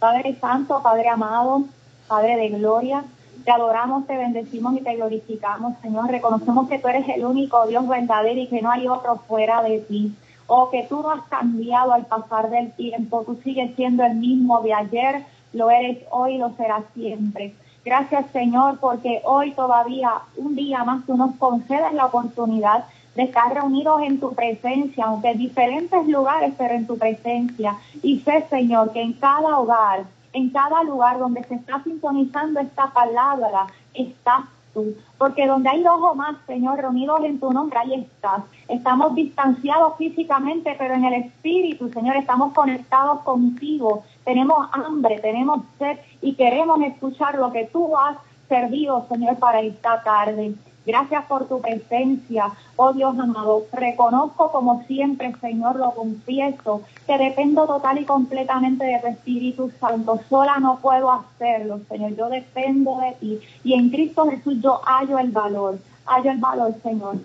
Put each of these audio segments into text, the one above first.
Padre Santo, Padre amado, Padre de gloria, te adoramos, te bendecimos y te glorificamos, Señor. Reconocemos que tú eres el único Dios verdadero y que no hay otro fuera de ti. O que tú no has cambiado al pasar del tiempo. Tú sigues siendo el mismo de ayer, lo eres hoy, lo serás siempre. Gracias, Señor, porque hoy todavía, un día más, tú nos concedes la oportunidad de estar reunidos en tu presencia, aunque en diferentes lugares, pero en tu presencia. Y sé, Señor, que en cada hogar, en cada lugar donde se está sintonizando esta palabra, estás tú. Porque donde hay dos o más, Señor, reunidos en tu nombre, ahí estás. Estamos distanciados físicamente, pero en el espíritu, Señor, estamos conectados contigo. Tenemos hambre, tenemos sed y queremos escuchar lo que tú has servido, Señor, para esta tarde. Gracias por tu presencia, oh Dios amado. Reconozco como siempre, Señor, lo confieso, que dependo total y completamente de tu Espíritu Santo. Sola no puedo hacerlo, Señor. Yo dependo de ti. Y en Cristo Jesús yo hallo el valor, hallo el valor, Señor,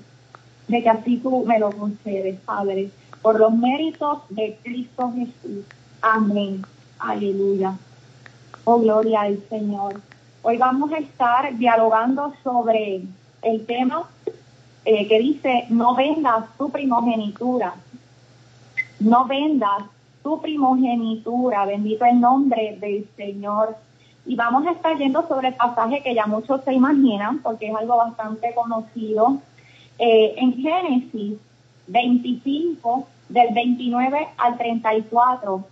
de que así tú me lo concedes, Padre, por los méritos de Cristo Jesús. Amén. Aleluya. Oh, gloria al Señor. Hoy vamos a estar dialogando sobre el tema eh, que dice, no vendas tu primogenitura, no vendas tu primogenitura, bendito el nombre del Señor. Y vamos a estar yendo sobre el pasaje que ya muchos se imaginan, porque es algo bastante conocido. Eh, en Génesis 25, del 29 al 34.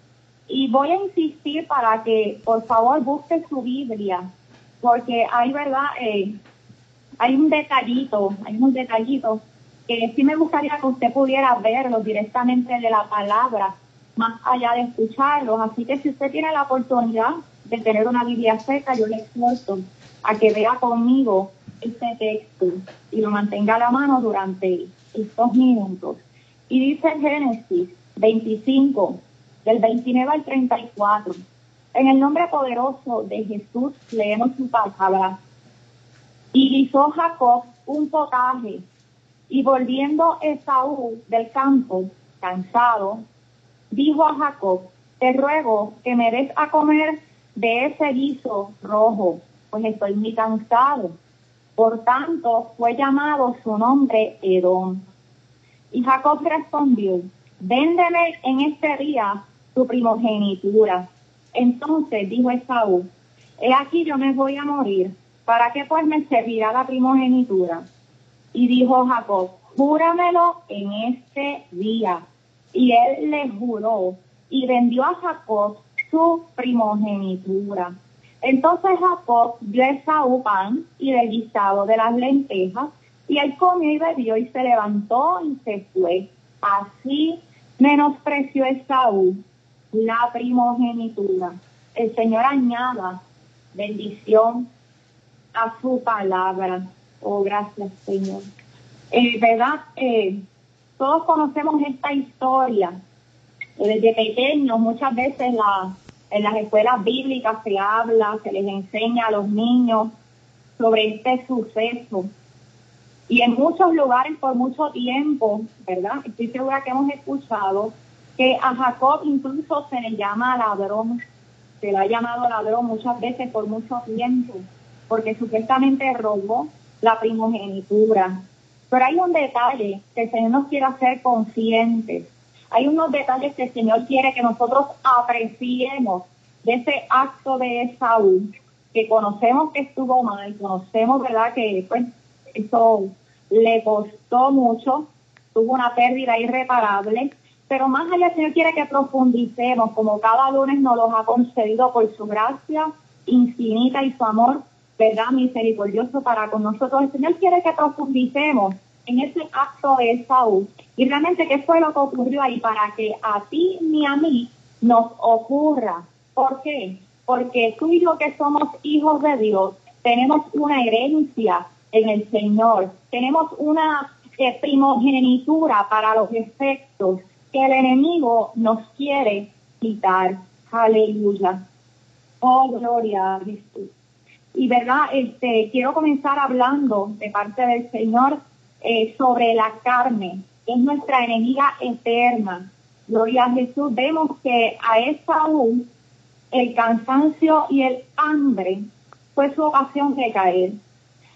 Y voy a insistir para que por favor busque su Biblia, porque hay, ¿verdad? Eh, hay un detallito, hay un detallito que sí me gustaría que usted pudiera verlo directamente de la palabra, más allá de escucharlos. Así que si usted tiene la oportunidad de tener una Biblia seca, yo le exhorto a que vea conmigo este texto y lo mantenga a la mano durante estos minutos. Y dice Génesis 25, del 29 al 34. En el nombre poderoso de Jesús leemos su palabra. Y hizo Jacob un potaje, y volviendo Esaú del campo, cansado, dijo a Jacob, te ruego que me des a comer de ese guiso rojo, pues estoy muy cansado. Por tanto, fue llamado su nombre Edom. Y Jacob respondió, véndeme en este día tu primogenitura. Entonces dijo Esaú, he aquí yo me voy a morir ¿para qué pues me servirá la primogenitura? Y dijo Jacob, júramelo en este día. Y él le juró y vendió a Jacob su primogenitura. Entonces Jacob dio a Esaú pan y del guisado de las lentejas, y él comió y bebió y se levantó y se fue. Así menospreció Esaú la primogenitura. El Señor añada bendición a su palabra. Oh, gracias, Señor. Eh, ¿Verdad? Eh, todos conocemos esta historia. Desde pequeños, muchas veces la, en las escuelas bíblicas se habla, se les enseña a los niños sobre este suceso. Y en muchos lugares por mucho tiempo, ¿verdad? Estoy segura que hemos escuchado que a Jacob incluso se le llama ladrón, se le ha llamado ladrón muchas veces por mucho tiempo porque supuestamente robó la primogenitura. Pero hay un detalle que el Señor nos quiere hacer conscientes. Hay unos detalles que el Señor quiere que nosotros apreciemos de ese acto de Esaú, que conocemos que estuvo mal, conocemos, ¿verdad?, que pues eso le costó mucho, tuvo una pérdida irreparable, pero más allá el Señor quiere que profundicemos, como cada lunes nos los ha concedido por su gracia infinita y su amor ¿verdad? Misericordioso para con nosotros. El Señor quiere que profundicemos en ese acto de Saúl y realmente qué fue lo que ocurrió ahí para que a ti ni a mí nos ocurra. ¿Por qué? Porque tú y yo que somos hijos de Dios tenemos una herencia en el Señor, tenemos una eh, primogenitura para los efectos que el enemigo nos quiere quitar. Aleluya. Oh, gloria a Jesús. Y verdad, este, quiero comenzar hablando de parte del Señor eh, sobre la carne, que es nuestra enemiga eterna. Gloria a Jesús. Vemos que a Esaú el cansancio y el hambre fue su ocasión de caer.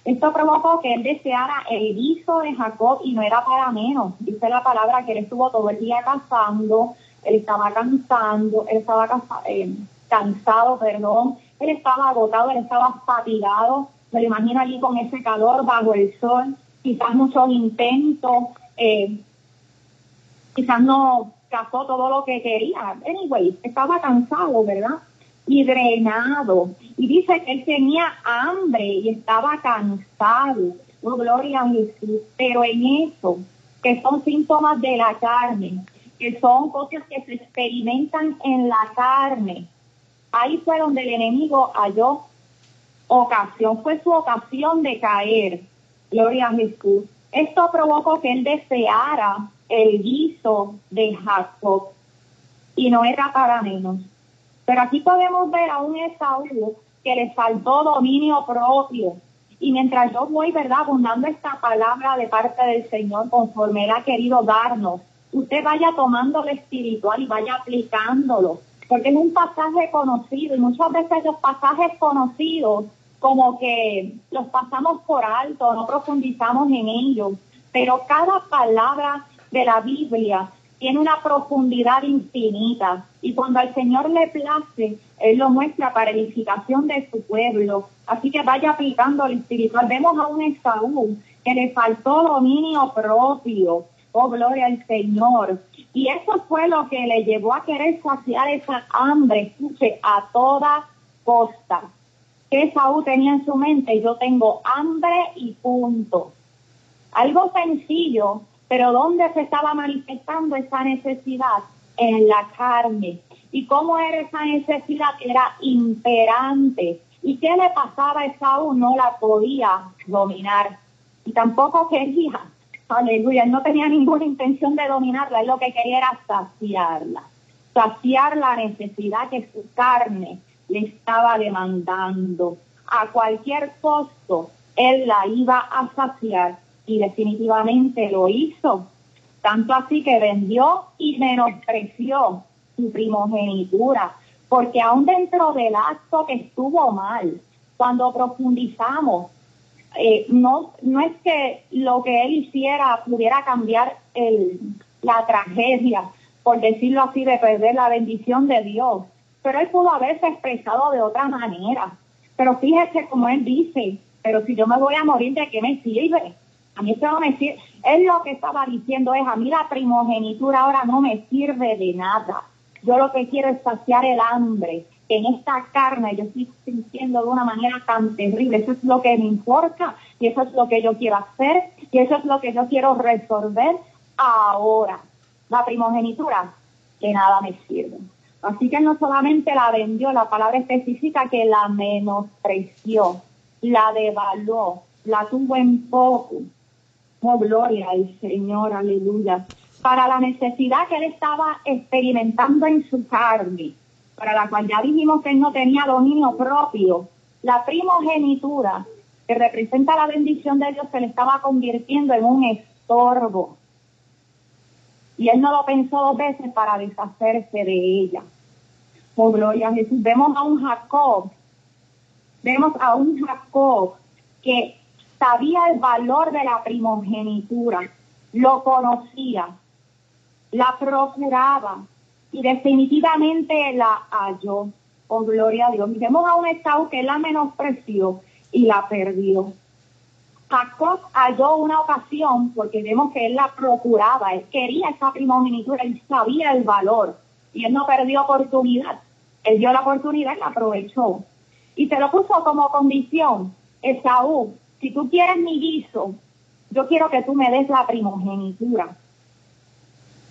Esto provocó que él deseara el guiso de Jacob y no era para menos. Dice la palabra que él estuvo todo el día cazando, él estaba cansando, él estaba eh, cansado, perdón, él estaba agotado, él estaba fatigado. Me lo imagino allí con ese calor bajo el sol, quizás muchos intentos, eh, quizás no cazó todo lo que quería. Anyway, estaba cansado, ¿verdad? Y drenado. Y dice que él tenía hambre y estaba cansado. Oh, gloria a Jesús. Pero en eso, que son síntomas de la carne, que son cosas que se experimentan en la carne, ahí fue donde el enemigo halló ocasión, fue su ocasión de caer. Gloria a Jesús. Esto provocó que él deseara el guiso de Jacob y no era para menos. Pero aquí podemos ver a un Esaú que le faltó dominio propio. Y mientras yo voy, ¿verdad?, abundando esta palabra de parte del Señor conforme Él ha querido darnos, usted vaya tomando lo espiritual y vaya aplicándolo. Porque es un pasaje conocido y muchas veces los pasajes conocidos como que los pasamos por alto, no profundizamos en ellos. Pero cada palabra de la Biblia tiene una profundidad infinita y cuando al Señor le place, Él lo muestra para edificación de su pueblo. Así que vaya aplicando el espiritual. Vemos a un Esaú que le faltó dominio propio. Oh, gloria al Señor. Y eso fue lo que le llevó a querer saciar esa hambre, escuche, a toda costa. Que Esaú tenía en su mente, yo tengo hambre y punto. Algo sencillo, pero ¿dónde se estaba manifestando esa necesidad? En la carne. ¿Y cómo era esa necesidad? Era imperante. ¿Y qué le pasaba a Esaú? No la podía dominar. Y tampoco quería. Aleluya. Él no tenía ninguna intención de dominarla. Él lo que quería era saciarla. Saciar la necesidad que su carne le estaba demandando. A cualquier costo, él la iba a saciar y definitivamente lo hizo. Tanto así que vendió y menospreció su primogenitura, porque aún dentro del acto que estuvo mal, cuando profundizamos, eh, no, no es que lo que él hiciera pudiera cambiar el, la tragedia, por decirlo así, de perder la bendición de Dios, pero él pudo haberse expresado de otra manera. Pero fíjese como él dice, pero si yo me voy a morir, ¿de qué me sirve? A mí eso no me sirve. Él lo que estaba diciendo es, a mí la primogenitura ahora no me sirve de nada. Yo lo que quiero es saciar el hambre. En esta carne yo estoy sintiendo de una manera tan terrible. Eso es lo que me importa y eso es lo que yo quiero hacer y eso es lo que yo quiero resolver ahora. La primogenitura, que nada me sirve. Así que no solamente la vendió, la palabra específica que la menospreció, la devaluó, la tuvo en poco Oh, gloria al Señor, aleluya. Para la necesidad que él estaba experimentando en su carne, para la cual ya dijimos que él no tenía dominio propio, la primogenitura, que representa la bendición de Dios, se le estaba convirtiendo en un estorbo. Y él no lo pensó dos veces para deshacerse de ella. Oh, gloria a Jesús. Vemos a un Jacob, vemos a un Jacob que sabía el valor de la primogenitura, lo conocía, la procuraba y definitivamente la halló. Oh, gloria a Dios. Vemos a un Estado que la menospreció y la perdió. Jacob halló una ocasión porque vemos que él la procuraba, él quería esa primogenitura, él sabía el valor y él no perdió oportunidad. Él dio la oportunidad y la aprovechó. Y se lo puso como condición. Esaú, si tú quieres mi guiso, yo quiero que tú me des la primogenitura.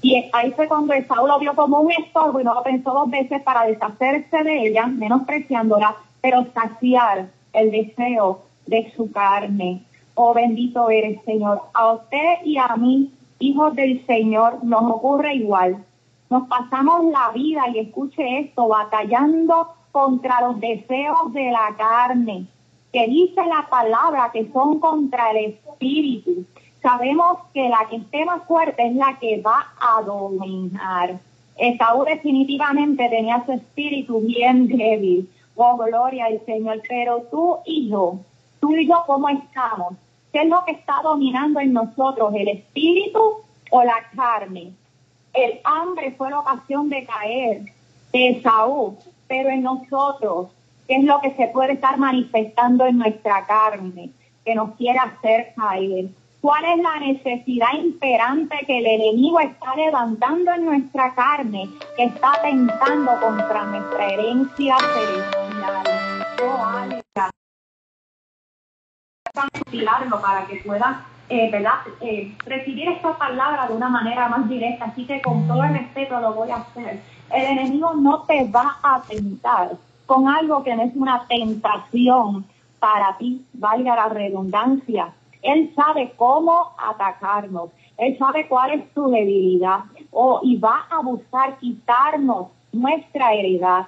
Y ahí fue cuando Esaú lo vio como un estorbo y no lo pensó dos veces para deshacerse de ella, menospreciándola, pero saciar el deseo de su carne. Oh bendito eres, Señor. A usted y a mí, hijos del Señor, nos ocurre igual. Nos pasamos la vida, y escuche esto, batallando contra los deseos de la carne que dice la palabra que son contra el espíritu, sabemos que la que esté más fuerte es la que va a dominar. Esaú definitivamente tenía su espíritu bien débil. Oh, gloria al Señor. Pero tú y yo, tú y yo, ¿cómo estamos? ¿Qué es lo que está dominando en nosotros? ¿El espíritu o la carne? El hambre fue la ocasión de caer de Esaú, pero en nosotros, ¿qué es lo que se puede estar manifestando en nuestra carne que nos quiere hacer caer? ¿Cuál es la necesidad imperante que el enemigo está levantando en nuestra carne, que está tentando contra nuestra herencia celestial? Oh, para que puedas eh, ¿verdad? Eh, recibir esta palabra de una manera más directa, así que con todo el respeto lo voy a hacer. El enemigo no te va a tentar con algo que no es una tentación para ti, valga la redundancia. Él sabe cómo atacarnos, él sabe cuál es tu debilidad oh, y va a buscar quitarnos nuestra heredad.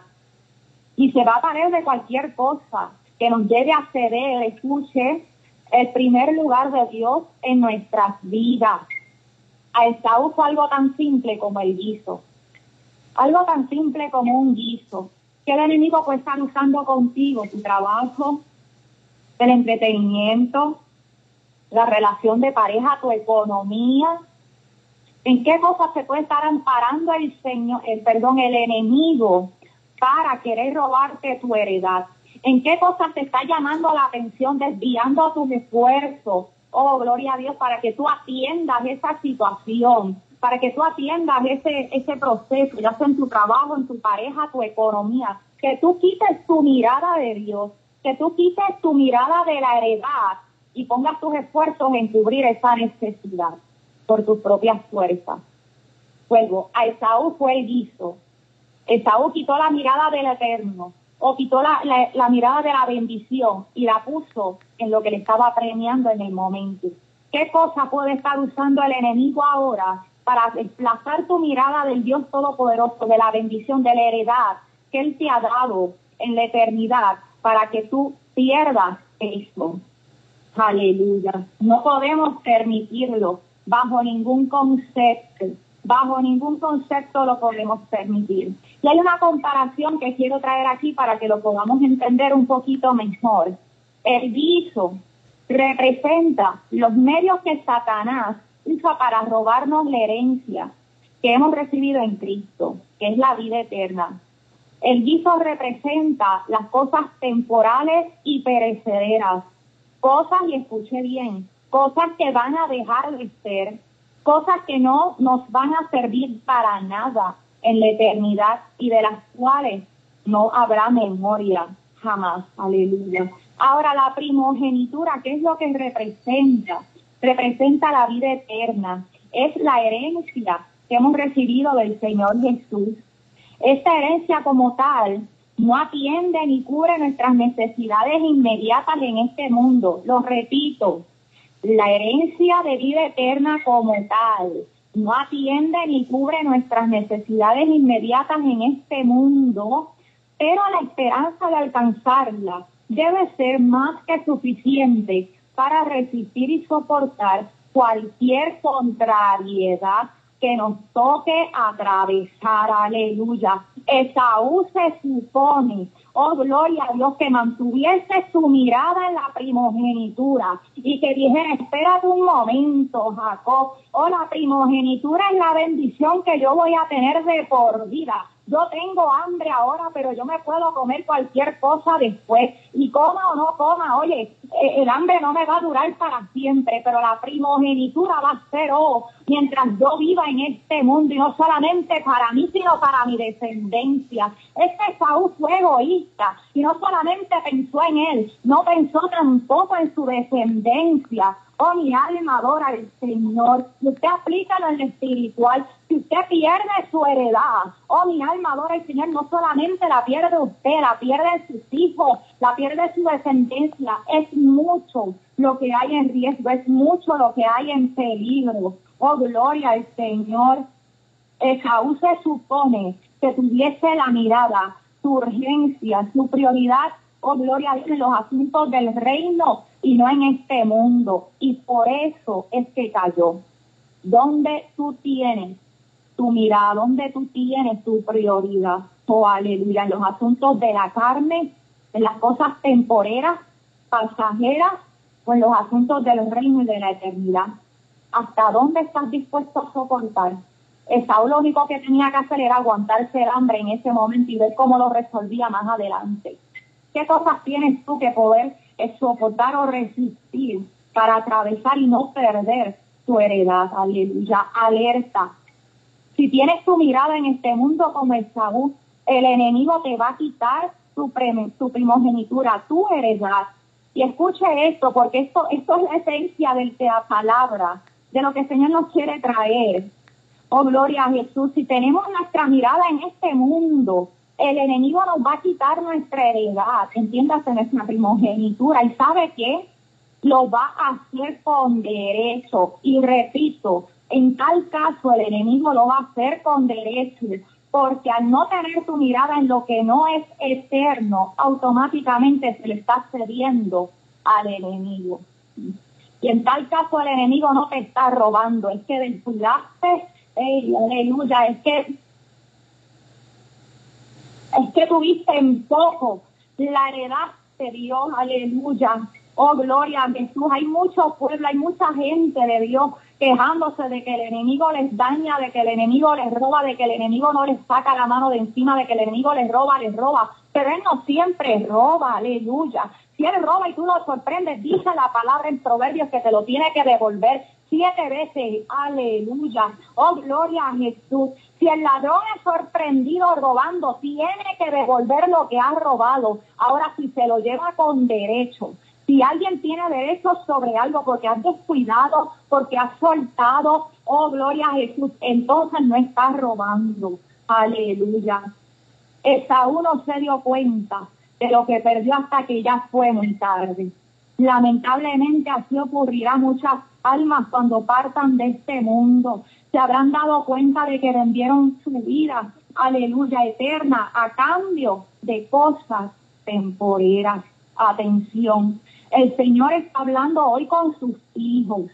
Y se va a valer de cualquier cosa que nos lleve a ceder, escuche, el primer lugar de Dios en nuestras vidas. A Esaú fue algo tan simple como el guiso. Algo tan simple como un guiso. Que el enemigo puede estar usando contigo, tu trabajo, el entretenimiento, la relación de pareja, tu economía. ¿En qué cosas se puede estar amparando el Señor, el perdón, el enemigo para querer robarte tu heredad? ¿En qué cosas te está llamando la atención, desviando tus esfuerzos? Oh, gloria a Dios, para que tú atiendas esa situación, para que tú atiendas ese, ese proceso, ya sea en tu trabajo, en tu pareja, tu economía, que tú quites tu mirada de Dios, que tú quites tu mirada de la heredad y pongas tus esfuerzos en cubrir esa necesidad por tus propias fuerzas. Vuelvo, a Esaú fue el guiso. Esaú quitó la mirada del Eterno o quitó la, la, mirada de la bendición y la puso en lo que le estaba premiando en el momento. ¿Qué cosa puede estar usando el enemigo ahora para desplazar tu mirada del Dios Todopoderoso, de la bendición, de la heredad que Él te ha dado en la eternidad para que tú pierdas eso? Aleluya. No podemos permitirlo bajo ningún concepto bajo ningún concepto lo podemos permitir. Y hay una comparación que quiero traer aquí para que lo podamos entender un poquito mejor. El viso representa los medios que Satanás usa para robarnos la herencia que hemos recibido en Cristo, que es la vida eterna. El guiso representa las cosas temporales y perecederas, cosas, y escuche bien, cosas que van a dejar de ser, cosas que no nos van a servir para nada en la eternidad y de las cuales no habrá memoria jamás. Aleluya. Ahora la primogenitura, ¿qué es lo que representa? Representa la vida eterna. Es la herencia que hemos recibido del Señor Jesús. Esta herencia como tal no atiende ni cubre nuestras necesidades inmediatas en este mundo. Lo repito, la herencia de vida eterna como tal no atiende ni cubre nuestras necesidades inmediatas en este mundo, pero la esperanza de alcanzarla debe ser más que suficiente para resistir y soportar cualquier contrariedad que nos toque atravesar, aleluya. Esaú se supone oh gloria a Dios, que mantuviese su mirada en la primogenitura y que dijera, espérate un momento, Jacob, oh la primogenitura es la bendición que yo voy a tener de por vida yo tengo hambre ahora, pero yo me puedo comer cualquier cosa después. Y coma o no coma, oye, eh, el hambre no me va a durar para siempre, pero la primogenitura va a ser, oh, mientras yo viva en este mundo, y no solamente para mí, sino para mi descendencia. Este Saúl fue egoísta, y no solamente pensó en él, no pensó tampoco en su descendencia. Oh, mi alma adora al Señor. Y usted aplícalo en lo espiritual. Si usted pierde su heredad, oh, mi alma adora al Señor, no solamente la pierde usted, la pierde sus hijos, la pierde su descendencia. Es mucho lo que hay en riesgo, es mucho lo que hay en peligro. Oh, gloria al Señor. Esaú se supone que tuviese la mirada, su urgencia, su prioridad, oh, gloria a en los asuntos del reino y no en este mundo. Y por eso es que cayó. Donde tú tienes tu mirada, dónde tú tienes tu prioridad. Oh, aleluya, en los asuntos de la carne, en las cosas temporeras, pasajeras, o en los asuntos del reino y de la eternidad. ¿Hasta dónde estás dispuesto a soportar? Esaú lo único que tenía que hacer era aguantarse el hambre en ese momento y ver cómo lo resolvía más adelante. ¿Qué cosas tienes tú que poder soportar o resistir para atravesar y no perder tu heredad? Aleluya, alerta. Si tienes tu mirada en este mundo como Esaú, el enemigo te va a quitar tu, tu primogenitura, tu heredad. Y escuche esto, porque esto, esto es la esencia de la palabra, de lo que el Señor nos quiere traer. Oh, gloria a Jesús. Si tenemos nuestra mirada en este mundo, el enemigo nos va a quitar nuestra heredad, entiéndase nuestra primogenitura. ¿Y sabe qué? Lo va a hacer con derecho. Y repito, en tal caso el enemigo lo va a hacer con derecho. Porque al no tener tu mirada en lo que no es eterno, automáticamente se le está cediendo al enemigo. Y en tal caso el enemigo no te está robando, es que descuidaste aleluya, es que es que tuviste en poco la heredad de Dios, aleluya. Oh, gloria a Jesús. Hay mucho pueblo, hay mucha gente de Dios quejándose de que el enemigo les daña, de que el enemigo les roba, de que el enemigo no les saca la mano de encima, de que el enemigo les roba, les roba. Pero él no siempre roba, aleluya. Si él roba y tú lo sorprendes, dice la palabra en Proverbios que te lo tiene que devolver siete veces. Aleluya. Oh, gloria a Jesús. Si el ladrón es sorprendido robando, tiene que devolver lo que ha robado. Ahora, si se lo lleva con derecho, si alguien tiene derecho sobre algo porque has descuidado, porque has soltado, oh, gloria a Jesús, entonces no está robando. Aleluya. Esaú no se dio cuenta de lo que perdió hasta que ya fue muy tarde. Lamentablemente así ocurrirá muchas almas cuando partan de este mundo. Se habrán dado cuenta de que vendieron su vida, aleluya, eterna, a cambio de cosas temporeras. Atención, el Señor está hablando hoy con sus hijos.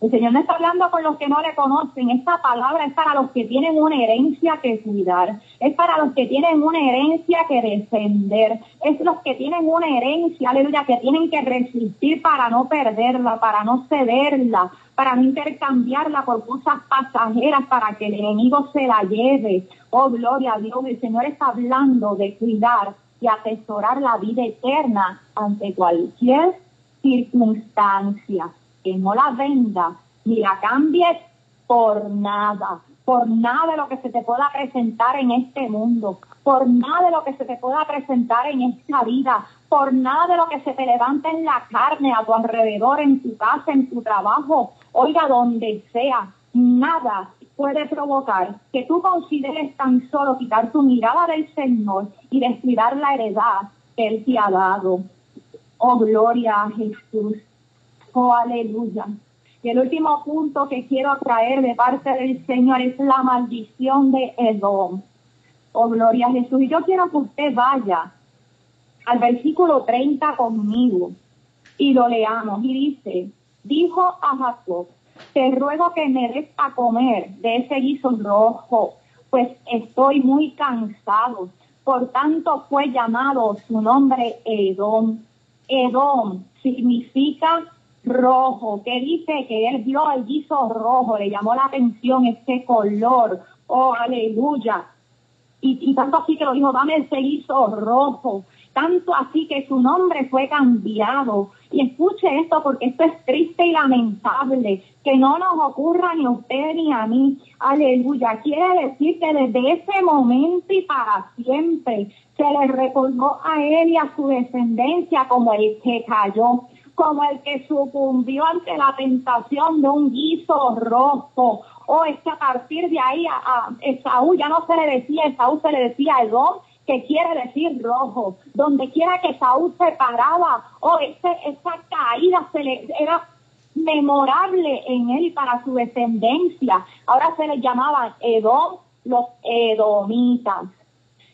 El Señor no está hablando con los que no le conocen. Esta palabra es para los que tienen una herencia que cuidar. Es para los que tienen una herencia que defender. Es los que tienen una herencia, aleluya, que tienen que resistir para no perderla, para no cederla, para no intercambiarla por cosas pasajeras, para que el enemigo se la lleve. Oh, gloria a Dios. El Señor está hablando de cuidar y atesorar la vida eterna ante cualquier circunstancia que no la venda ni la cambies por nada, por nada de lo que se te pueda presentar en este mundo, por nada de lo que se te pueda presentar en esta vida, por nada de lo que se te levante en la carne, a tu alrededor, en tu casa, en tu trabajo, oiga, donde sea, nada puede provocar que tú consideres tan solo quitar tu mirada del Señor y descuidar la heredad que Él te ha dado. Oh, gloria a Jesús. Oh, aleluya. Y el último punto que quiero traer de parte del Señor es la maldición de Edom. Oh, gloria a Jesús. Y yo quiero que usted vaya al versículo 30 conmigo y lo leamos. Y dice, dijo a Jacob, te ruego que me des a comer de ese guiso rojo, pues estoy muy cansado. Por tanto fue llamado su nombre Edom. Edom significa rojo, que dice que él vio el guiso rojo, le llamó la atención este color, oh aleluya. Y, tanto así que lo dijo, dame ese guiso rojo, tanto así que su nombre fue cambiado. Y escuche esto porque esto es triste y lamentable, que no nos ocurra ni a usted ni a mí. Aleluya. Quiere decir que desde ese momento y para siempre se le recordó a él y a su descendencia como el que cayó como el que sucumbió ante la tentación de un guiso rojo. O oh, es que a partir de ahí a, a, ya no se le decía, Esaú se le decía Edom, que quiere decir rojo. Donde quiera que Esaú se paraba, o oh, ese, esa caída se le era memorable en él para su descendencia. Ahora se le llamaban Edom, los edomitas.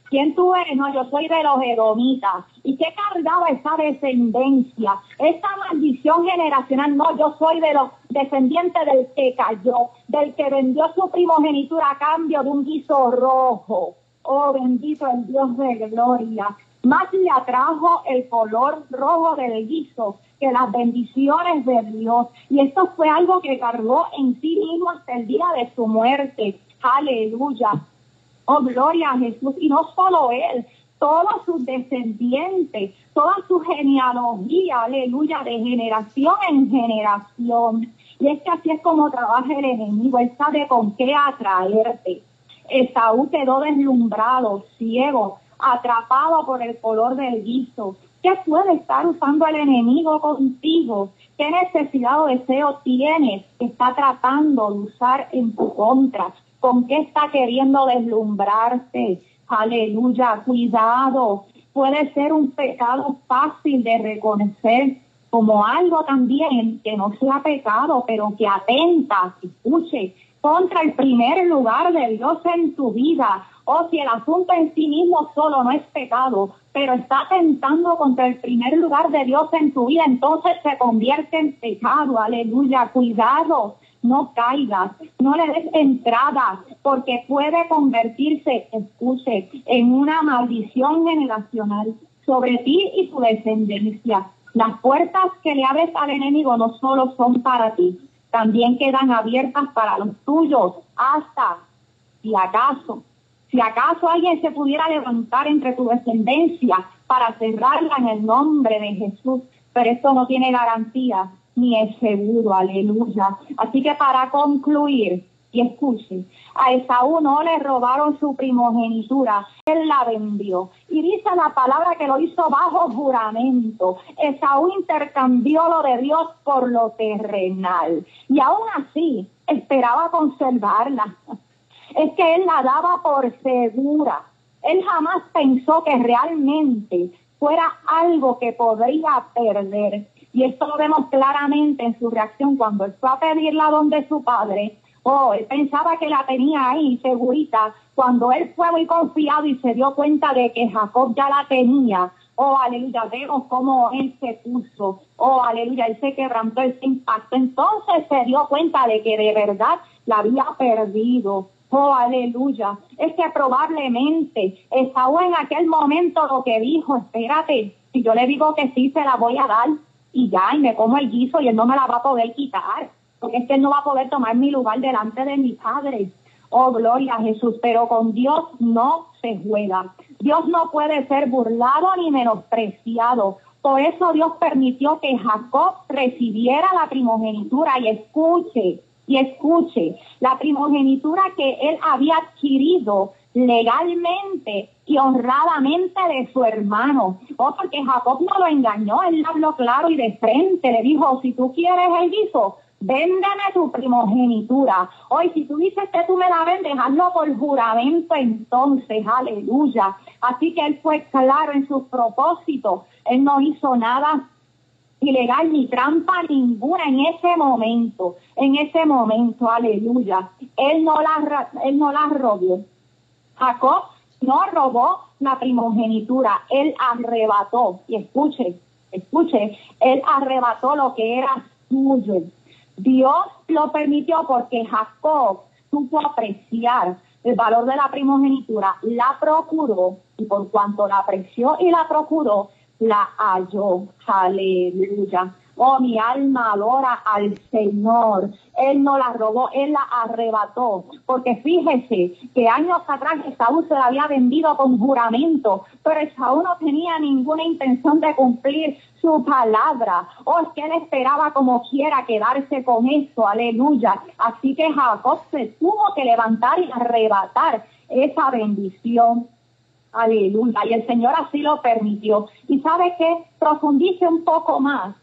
¿Quién tú eres? No, yo soy de los edomitas. ¿Y qué cargaba esa descendencia? Esa maldición generacional. No, yo soy de los descendientes del que cayó, del que vendió su primogenitura a cambio de un guiso rojo. Oh, bendito el Dios de gloria. Más le atrajo el color rojo del guiso que las bendiciones de Dios. Y esto fue algo que cargó en sí mismo hasta el día de su muerte. Aleluya. Oh, gloria a Jesús. Y no solo él, todos sus descendientes, toda su genealogía, aleluya, de generación en generación. Y es que así es como trabaja el enemigo, él sabe con qué atraerte. Esaú quedó deslumbrado, ciego, atrapado por el color del guiso. ¿Qué puede estar usando el enemigo contigo? ¿Qué necesidad o deseo tienes que está tratando de usar en tu contra? ¿Con qué está queriendo deslumbrarte? Aleluya, cuidado. Puede ser un pecado fácil de reconocer como algo también que no sea pecado, pero que atenta, escuche, contra el primer lugar de Dios en tu vida. O si el asunto en sí mismo solo no es pecado, pero está atentando contra el primer lugar de Dios en tu vida, entonces se convierte en pecado. Aleluya, cuidado no caigas, no le des entrada, porque puede convertirse, escuche, en una maldición generacional sobre ti y tu descendencia. Las puertas que le abres al enemigo no solo son para ti, también quedan abiertas para los tuyos, hasta si acaso, si acaso alguien se pudiera levantar entre tu descendencia para cerrarla en el nombre de Jesús, pero esto no tiene garantía ni es seguro, aleluya. Así que para concluir, y escuchen, a Esaú no le robaron su primogenitura, él la vendió. Y dice la palabra que lo hizo bajo juramento. Esaú intercambió lo de Dios por lo terrenal. Y aún así, esperaba conservarla. Es que él la daba por segura. Él jamás pensó que realmente fuera algo que podría perder. Y esto lo vemos claramente en su reacción cuando él fue a pedirla donde su padre. Oh, él pensaba que la tenía ahí segurita. Cuando él fue muy confiado y se dio cuenta de que Jacob ya la tenía. Oh, aleluya, vemos cómo él se puso. Oh, aleluya, él se quebrantó, él se impactó. Entonces se dio cuenta de que de verdad la había perdido. Oh, aleluya. Es que probablemente Esaú en aquel momento lo que dijo, espérate, si yo le digo que sí, se la voy a dar y ya, y me como el guiso y él no me la va a poder quitar, porque es que él no va a poder tomar mi lugar delante de mi padre. Oh, gloria a Jesús, pero con Dios no se juega. Dios no puede ser burlado ni menospreciado. Por eso Dios permitió que Jacob recibiera la primogenitura y escuche, y escuche, la primogenitura que él había adquirido legalmente y honradamente de su hermano. Oh, porque Jacob no lo engañó, él habló claro y de frente, le dijo, si tú quieres el guiso, véndeme tu primogenitura. Hoy, si tú dices que tú me la vendes, hazlo por juramento entonces, aleluya. Así que él fue claro en sus propósitos, él no hizo nada ilegal ni trampa ninguna en ese momento, en ese momento, aleluya. Él no la, él no la robó. Jacob no robó la primogenitura, él arrebató, y escuche, escuche, él arrebató lo que era suyo. Dios lo permitió porque Jacob supo apreciar el valor de la primogenitura, la procuró, y por cuanto la apreció y la procuró, la halló. Aleluya. Oh, mi alma adora al Señor. Él no la robó, Él la arrebató. Porque fíjese que años atrás Esaú se la había vendido con juramento, pero Esaú no tenía ninguna intención de cumplir su palabra. Oh, es que él esperaba como quiera quedarse con eso. Aleluya. Así que Jacob se tuvo que levantar y arrebatar esa bendición. Aleluya. Y el Señor así lo permitió. Y sabe que profundice un poco más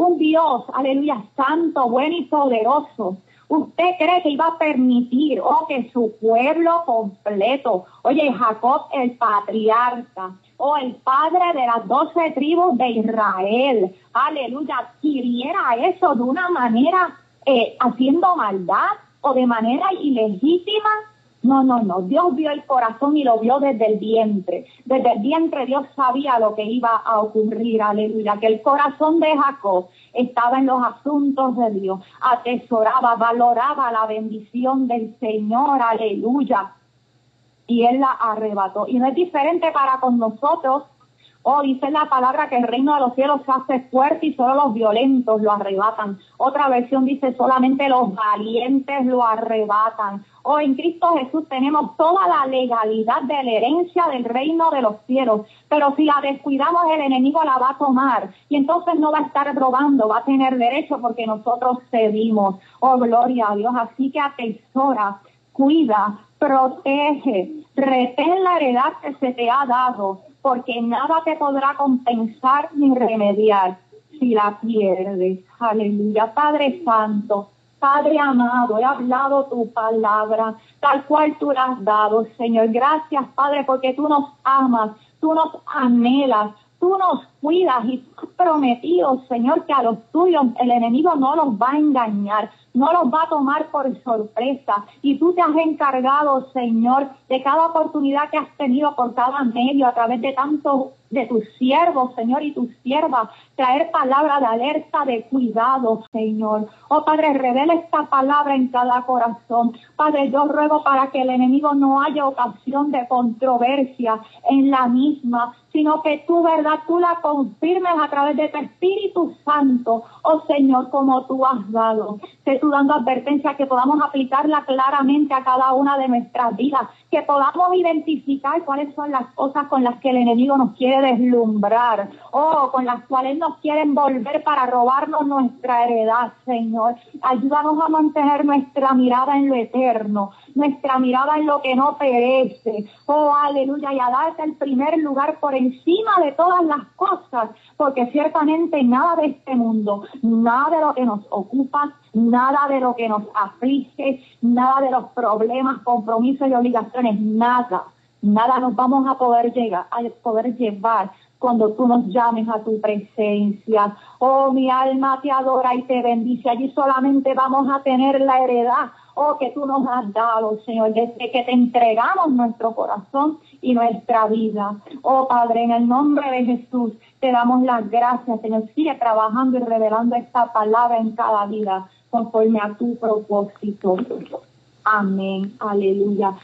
un Dios, aleluya, santo, bueno y poderoso. ¿Usted cree que iba a permitir, oh, que su pueblo completo, oye, Jacob el patriarca, o oh, el padre de las doce tribus de Israel, aleluya, adquiriera eso de una manera eh, haciendo maldad o de manera ilegítima? No, no, no. Dios vio el corazón y lo vio desde el vientre. Desde el vientre Dios sabía lo que iba a ocurrir, aleluya. Que el corazón de Jacob estaba en los asuntos de Dios. Atesoraba, valoraba la bendición del Señor, aleluya. Y él la arrebató. Y no es diferente para con nosotros. Oh, dice la palabra que el reino de los cielos se hace fuerte y solo los violentos lo arrebatan. Otra versión dice solamente los valientes lo arrebatan. Oh, en Cristo Jesús tenemos toda la legalidad de la herencia del reino de los cielos. Pero si la descuidamos, el enemigo la va a tomar. Y entonces no va a estar robando, va a tener derecho porque nosotros cedimos. Oh, gloria a Dios. Así que atesora, cuida, protege, retén la heredad que se te ha dado porque nada te podrá compensar ni remediar si la pierdes. Aleluya, Padre Santo. Padre amado, he hablado tu palabra, tal cual tú la has dado, Señor. Gracias, Padre, porque tú nos amas, tú nos anhelas, tú nos cuidas y tú has prometido, Señor, que a los tuyos el enemigo no los va a engañar no los va a tomar por sorpresa. Y tú te has encargado, Señor, de cada oportunidad que has tenido por cada medio, a través de tanto de tus siervos, Señor, y tus siervas, traer palabra de alerta, de cuidado, Señor. Oh Padre, revela esta palabra en cada corazón. Padre, yo ruego para que el enemigo no haya ocasión de controversia en la misma, sino que tú, verdad, tú la confirmes a través de tu Espíritu Santo, oh Señor, como tú has dado tú dando advertencia, que podamos aplicarla claramente a cada una de nuestras vidas, que podamos identificar cuáles son las cosas con las que el enemigo nos quiere deslumbrar o con las cuales nos quiere envolver para robarnos nuestra heredad, Señor. Ayúdanos a mantener nuestra mirada en lo eterno, nuestra mirada en lo que no perece. Oh, aleluya, y a darte el primer lugar por encima de todas las cosas, porque ciertamente nada de este mundo, nada de lo que nos ocupa, nada de lo que nos aflige, nada de los problemas, compromisos y obligaciones, nada, nada nos vamos a poder llegar, a poder llevar cuando tú nos llames a tu presencia. Oh, mi alma te adora y te bendice. Allí solamente vamos a tener la heredad, oh, que tú nos has dado, Señor, desde que te entregamos nuestro corazón y nuestra vida. Oh, Padre, en el nombre de Jesús, te damos las gracias, Señor. Sigue trabajando y revelando esta palabra en cada vida conforme a tu propósito. Amén. Aleluya.